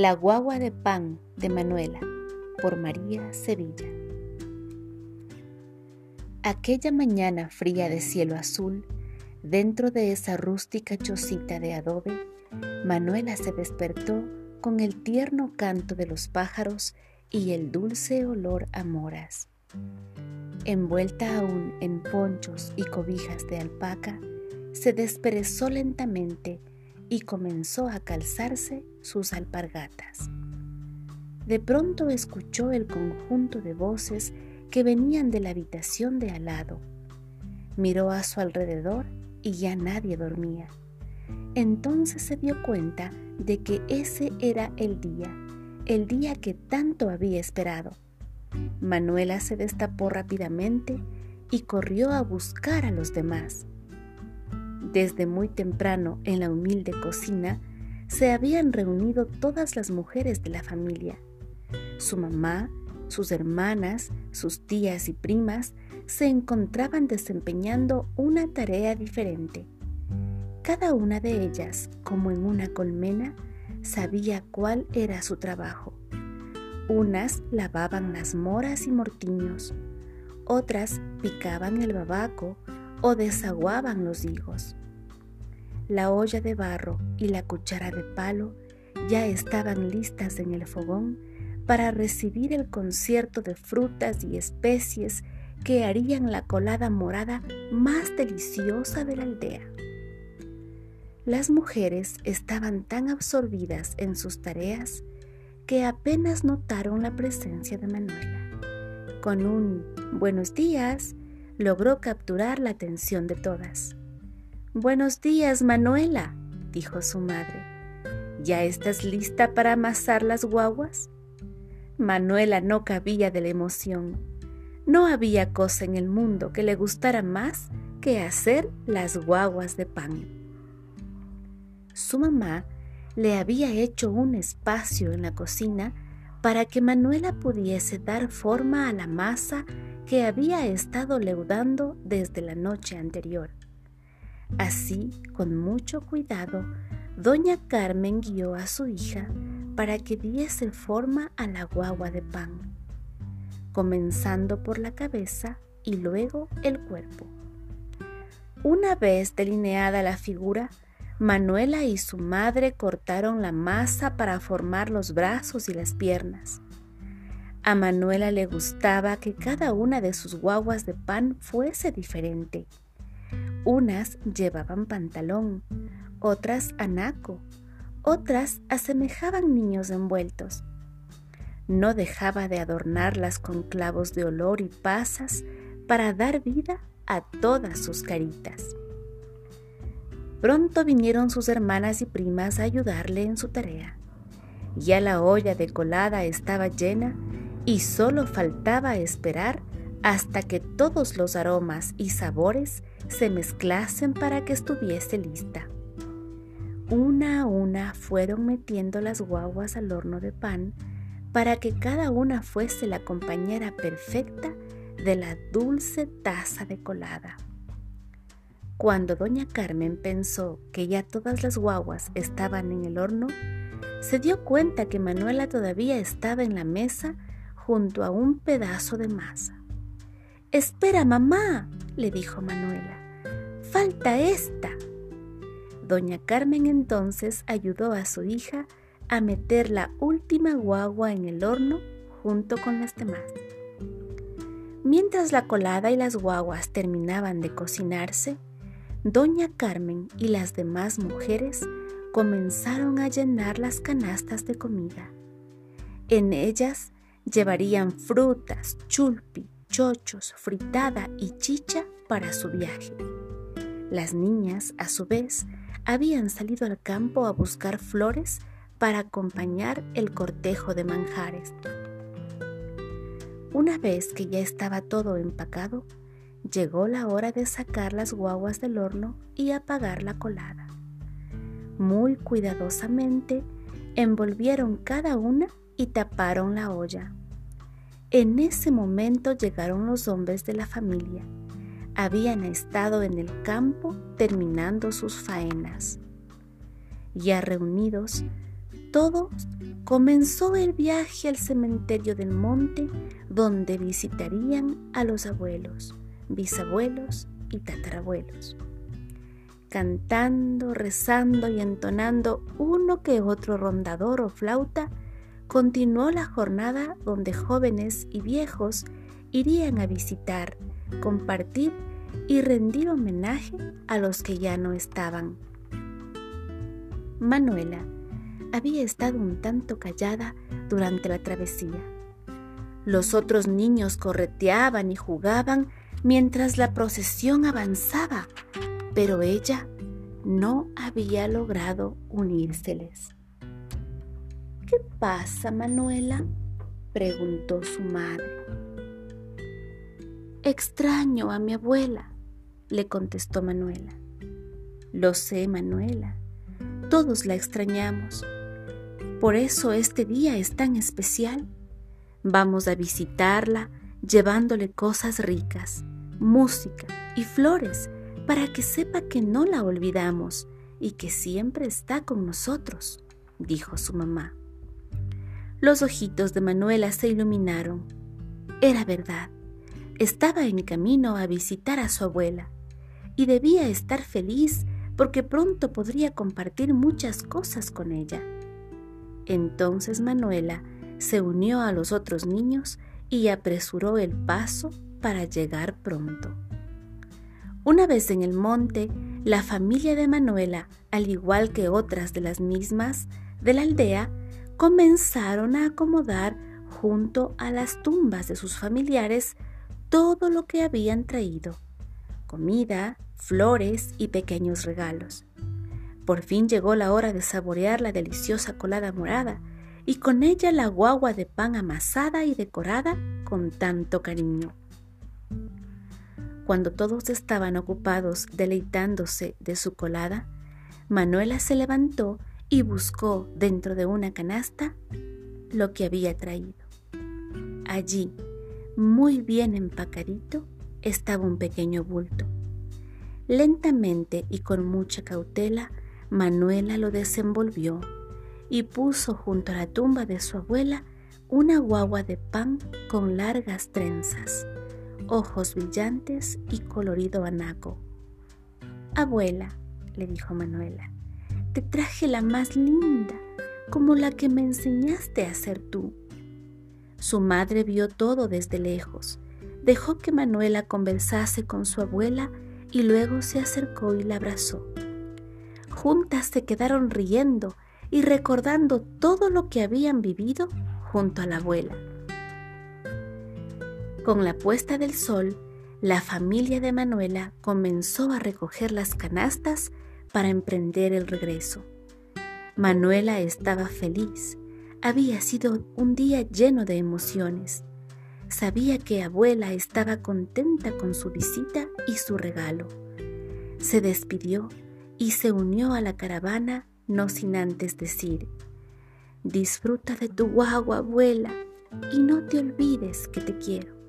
La guagua de pan de Manuela por María Sevilla. Aquella mañana fría de cielo azul, dentro de esa rústica chocita de adobe, Manuela se despertó con el tierno canto de los pájaros y el dulce olor a moras. Envuelta aún en ponchos y cobijas de alpaca, se desperezó lentamente y comenzó a calzarse sus alpargatas. De pronto escuchó el conjunto de voces que venían de la habitación de al lado. Miró a su alrededor y ya nadie dormía. Entonces se dio cuenta de que ese era el día, el día que tanto había esperado. Manuela se destapó rápidamente y corrió a buscar a los demás. Desde muy temprano en la humilde cocina se habían reunido todas las mujeres de la familia. Su mamá, sus hermanas, sus tías y primas se encontraban desempeñando una tarea diferente. Cada una de ellas, como en una colmena, sabía cuál era su trabajo. Unas lavaban las moras y mortiños, otras picaban el babaco o desaguaban los higos. La olla de barro y la cuchara de palo ya estaban listas en el fogón para recibir el concierto de frutas y especies que harían la colada morada más deliciosa de la aldea. Las mujeres estaban tan absorbidas en sus tareas que apenas notaron la presencia de Manuela. Con un buenos días logró capturar la atención de todas. Buenos días, Manuela, dijo su madre. ¿Ya estás lista para amasar las guaguas? Manuela no cabía de la emoción. No había cosa en el mundo que le gustara más que hacer las guaguas de pan. Su mamá le había hecho un espacio en la cocina para que Manuela pudiese dar forma a la masa que había estado leudando desde la noche anterior. Así, con mucho cuidado, doña Carmen guió a su hija para que diese forma a la guagua de pan, comenzando por la cabeza y luego el cuerpo. Una vez delineada la figura, Manuela y su madre cortaron la masa para formar los brazos y las piernas. A Manuela le gustaba que cada una de sus guaguas de pan fuese diferente. Unas llevaban pantalón, otras anaco, otras asemejaban niños envueltos. No dejaba de adornarlas con clavos de olor y pasas para dar vida a todas sus caritas. Pronto vinieron sus hermanas y primas a ayudarle en su tarea. Ya la olla de colada estaba llena y solo faltaba esperar hasta que todos los aromas y sabores se mezclasen para que estuviese lista. Una a una fueron metiendo las guaguas al horno de pan para que cada una fuese la compañera perfecta de la dulce taza de colada. Cuando doña Carmen pensó que ya todas las guaguas estaban en el horno, se dio cuenta que Manuela todavía estaba en la mesa junto a un pedazo de masa. Espera, mamá, le dijo Manuela. Falta esta. Doña Carmen entonces ayudó a su hija a meter la última guagua en el horno junto con las demás. Mientras la colada y las guaguas terminaban de cocinarse, Doña Carmen y las demás mujeres comenzaron a llenar las canastas de comida. En ellas llevarían frutas, chulpi, chochos, fritada y chicha para su viaje. Las niñas, a su vez, habían salido al campo a buscar flores para acompañar el cortejo de manjares. Una vez que ya estaba todo empacado, llegó la hora de sacar las guaguas del horno y apagar la colada. Muy cuidadosamente envolvieron cada una y taparon la olla. En ese momento llegaron los hombres de la familia. Habían estado en el campo terminando sus faenas. Ya reunidos, todos, comenzó el viaje al cementerio del monte donde visitarían a los abuelos, bisabuelos y tatarabuelos. Cantando, rezando y entonando uno que otro rondador o flauta, continuó la jornada donde jóvenes y viejos irían a visitar, compartir y rendir homenaje a los que ya no estaban. Manuela había estado un tanto callada durante la travesía. Los otros niños correteaban y jugaban mientras la procesión avanzaba, pero ella no había logrado unírseles. ¿Qué pasa, Manuela? preguntó su madre. Extraño a mi abuela, le contestó Manuela. Lo sé, Manuela. Todos la extrañamos. Por eso este día es tan especial. Vamos a visitarla llevándole cosas ricas, música y flores para que sepa que no la olvidamos y que siempre está con nosotros, dijo su mamá. Los ojitos de Manuela se iluminaron. Era verdad. Estaba en camino a visitar a su abuela y debía estar feliz porque pronto podría compartir muchas cosas con ella. Entonces Manuela se unió a los otros niños y apresuró el paso para llegar pronto. Una vez en el monte, la familia de Manuela, al igual que otras de las mismas de la aldea, comenzaron a acomodar junto a las tumbas de sus familiares todo lo que habían traído, comida, flores y pequeños regalos. Por fin llegó la hora de saborear la deliciosa colada morada y con ella la guagua de pan amasada y decorada con tanto cariño. Cuando todos estaban ocupados deleitándose de su colada, Manuela se levantó y buscó dentro de una canasta lo que había traído. Allí, muy bien empacadito, estaba un pequeño bulto. Lentamente y con mucha cautela, Manuela lo desenvolvió y puso junto a la tumba de su abuela una guagua de pan con largas trenzas, ojos brillantes y colorido anaco. Abuela, le dijo Manuela, te traje la más linda, como la que me enseñaste a hacer tú. Su madre vio todo desde lejos, dejó que Manuela conversase con su abuela y luego se acercó y la abrazó. Juntas se quedaron riendo y recordando todo lo que habían vivido junto a la abuela. Con la puesta del sol, la familia de Manuela comenzó a recoger las canastas para emprender el regreso. Manuela estaba feliz. Había sido un día lleno de emociones. Sabía que abuela estaba contenta con su visita y su regalo. Se despidió y se unió a la caravana no sin antes decir, disfruta de tu guagua abuela y no te olvides que te quiero.